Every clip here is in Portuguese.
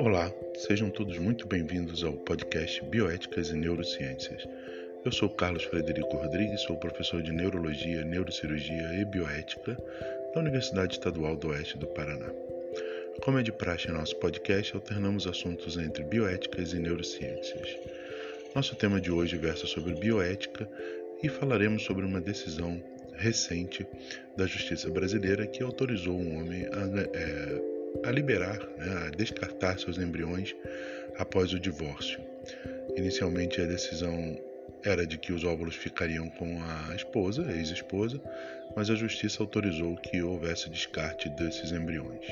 Olá, sejam todos muito bem-vindos ao podcast Bioéticas e Neurociências. Eu sou Carlos Frederico Rodrigues, sou professor de Neurologia, Neurocirurgia e Bioética da Universidade Estadual do Oeste do Paraná. Como é de praxe em nosso podcast, alternamos assuntos entre bioéticas e neurociências. Nosso tema de hoje versa sobre bioética e falaremos sobre uma decisão recente da Justiça Brasileira que autorizou um homem a, é, a liberar, né, a descartar seus embriões após o divórcio. Inicialmente a decisão era de que os óvulos ficariam com a esposa, ex-esposa, mas a justiça autorizou que houvesse descarte desses embriões.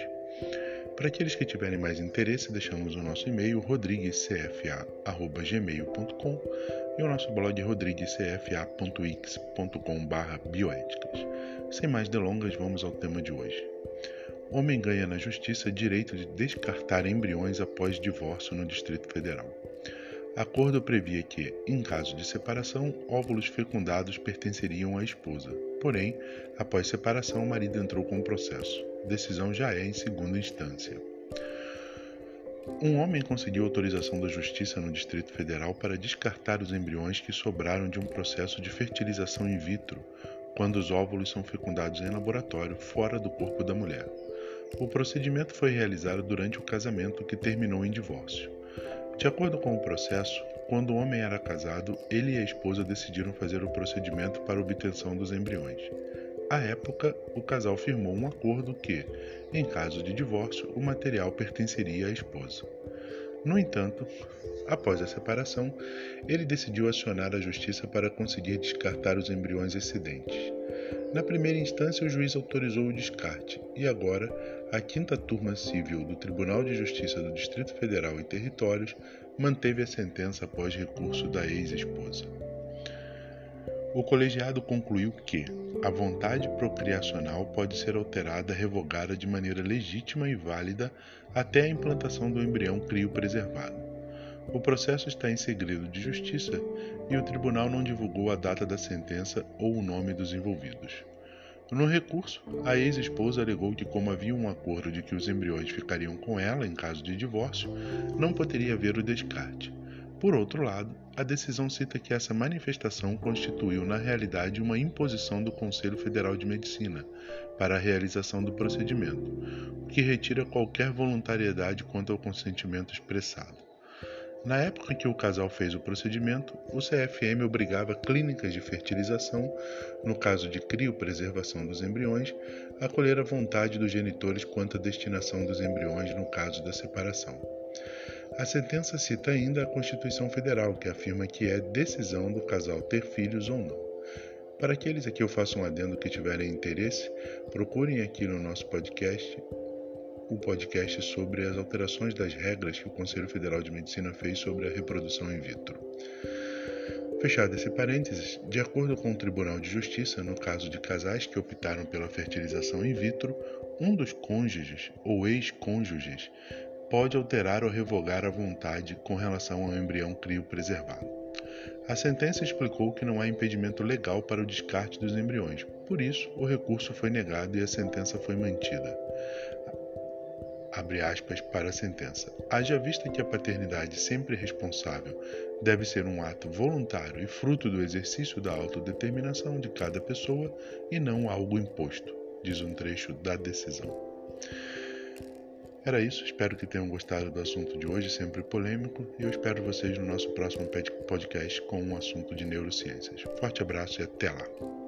Para aqueles que tiverem mais interesse, deixamos o nosso e-mail rodriguescfa@gmail.com e o nosso blog rodriguescfa.x.com/bioéticas. Sem mais delongas, vamos ao tema de hoje. Homem ganha na justiça direito de descartar embriões após divórcio no Distrito Federal. Acordo previa que, em caso de separação, óvulos fecundados pertenceriam à esposa. Porém, após separação, o marido entrou com o processo. Decisão já é em segunda instância. Um homem conseguiu autorização da Justiça no Distrito Federal para descartar os embriões que sobraram de um processo de fertilização in vitro, quando os óvulos são fecundados em laboratório fora do corpo da mulher. O procedimento foi realizado durante o casamento que terminou em divórcio. De acordo com o processo, quando o homem era casado, ele e a esposa decidiram fazer o procedimento para obtenção dos embriões. À época, o casal firmou um acordo que, em caso de divórcio, o material pertenceria à esposa. No entanto, após a separação, ele decidiu acionar a justiça para conseguir descartar os embriões excedentes. Na primeira instância, o juiz autorizou o descarte e agora a quinta turma civil do Tribunal de Justiça do Distrito Federal e Territórios manteve a sentença após recurso da ex-esposa. O colegiado concluiu que a vontade procriacional pode ser alterada, revogada de maneira legítima e válida até a implantação do embrião criopreservado. O processo está em segredo de justiça e o tribunal não divulgou a data da sentença ou o nome dos envolvidos. No recurso, a ex-esposa alegou que, como havia um acordo de que os embriões ficariam com ela em caso de divórcio, não poderia haver o descarte. Por outro lado, a decisão cita que essa manifestação constituiu, na realidade, uma imposição do Conselho Federal de Medicina para a realização do procedimento, o que retira qualquer voluntariedade quanto ao consentimento expressado. Na época em que o casal fez o procedimento, o CFM obrigava clínicas de fertilização, no caso de criopreservação dos embriões, a colher a vontade dos genitores quanto à destinação dos embriões no caso da separação. A sentença cita ainda a Constituição Federal, que afirma que é decisão do casal ter filhos ou não. Para aqueles aqui eu faço um adendo que tiverem interesse, procurem aqui no nosso podcast o podcast sobre as alterações das regras que o Conselho Federal de Medicina fez sobre a reprodução in vitro. Fechado esse parênteses, de acordo com o Tribunal de Justiça, no caso de casais que optaram pela fertilização in vitro, um dos cônjuges ou ex-cônjuges pode alterar ou revogar a vontade com relação ao embrião criopreservado. A sentença explicou que não há impedimento legal para o descarte dos embriões, por isso o recurso foi negado e a sentença foi mantida abre aspas, para a sentença. Haja vista que a paternidade sempre responsável deve ser um ato voluntário e fruto do exercício da autodeterminação de cada pessoa e não algo imposto, diz um trecho da decisão. Era isso, espero que tenham gostado do assunto de hoje, sempre polêmico, e eu espero vocês no nosso próximo podcast com um assunto de neurociências. Forte abraço e até lá!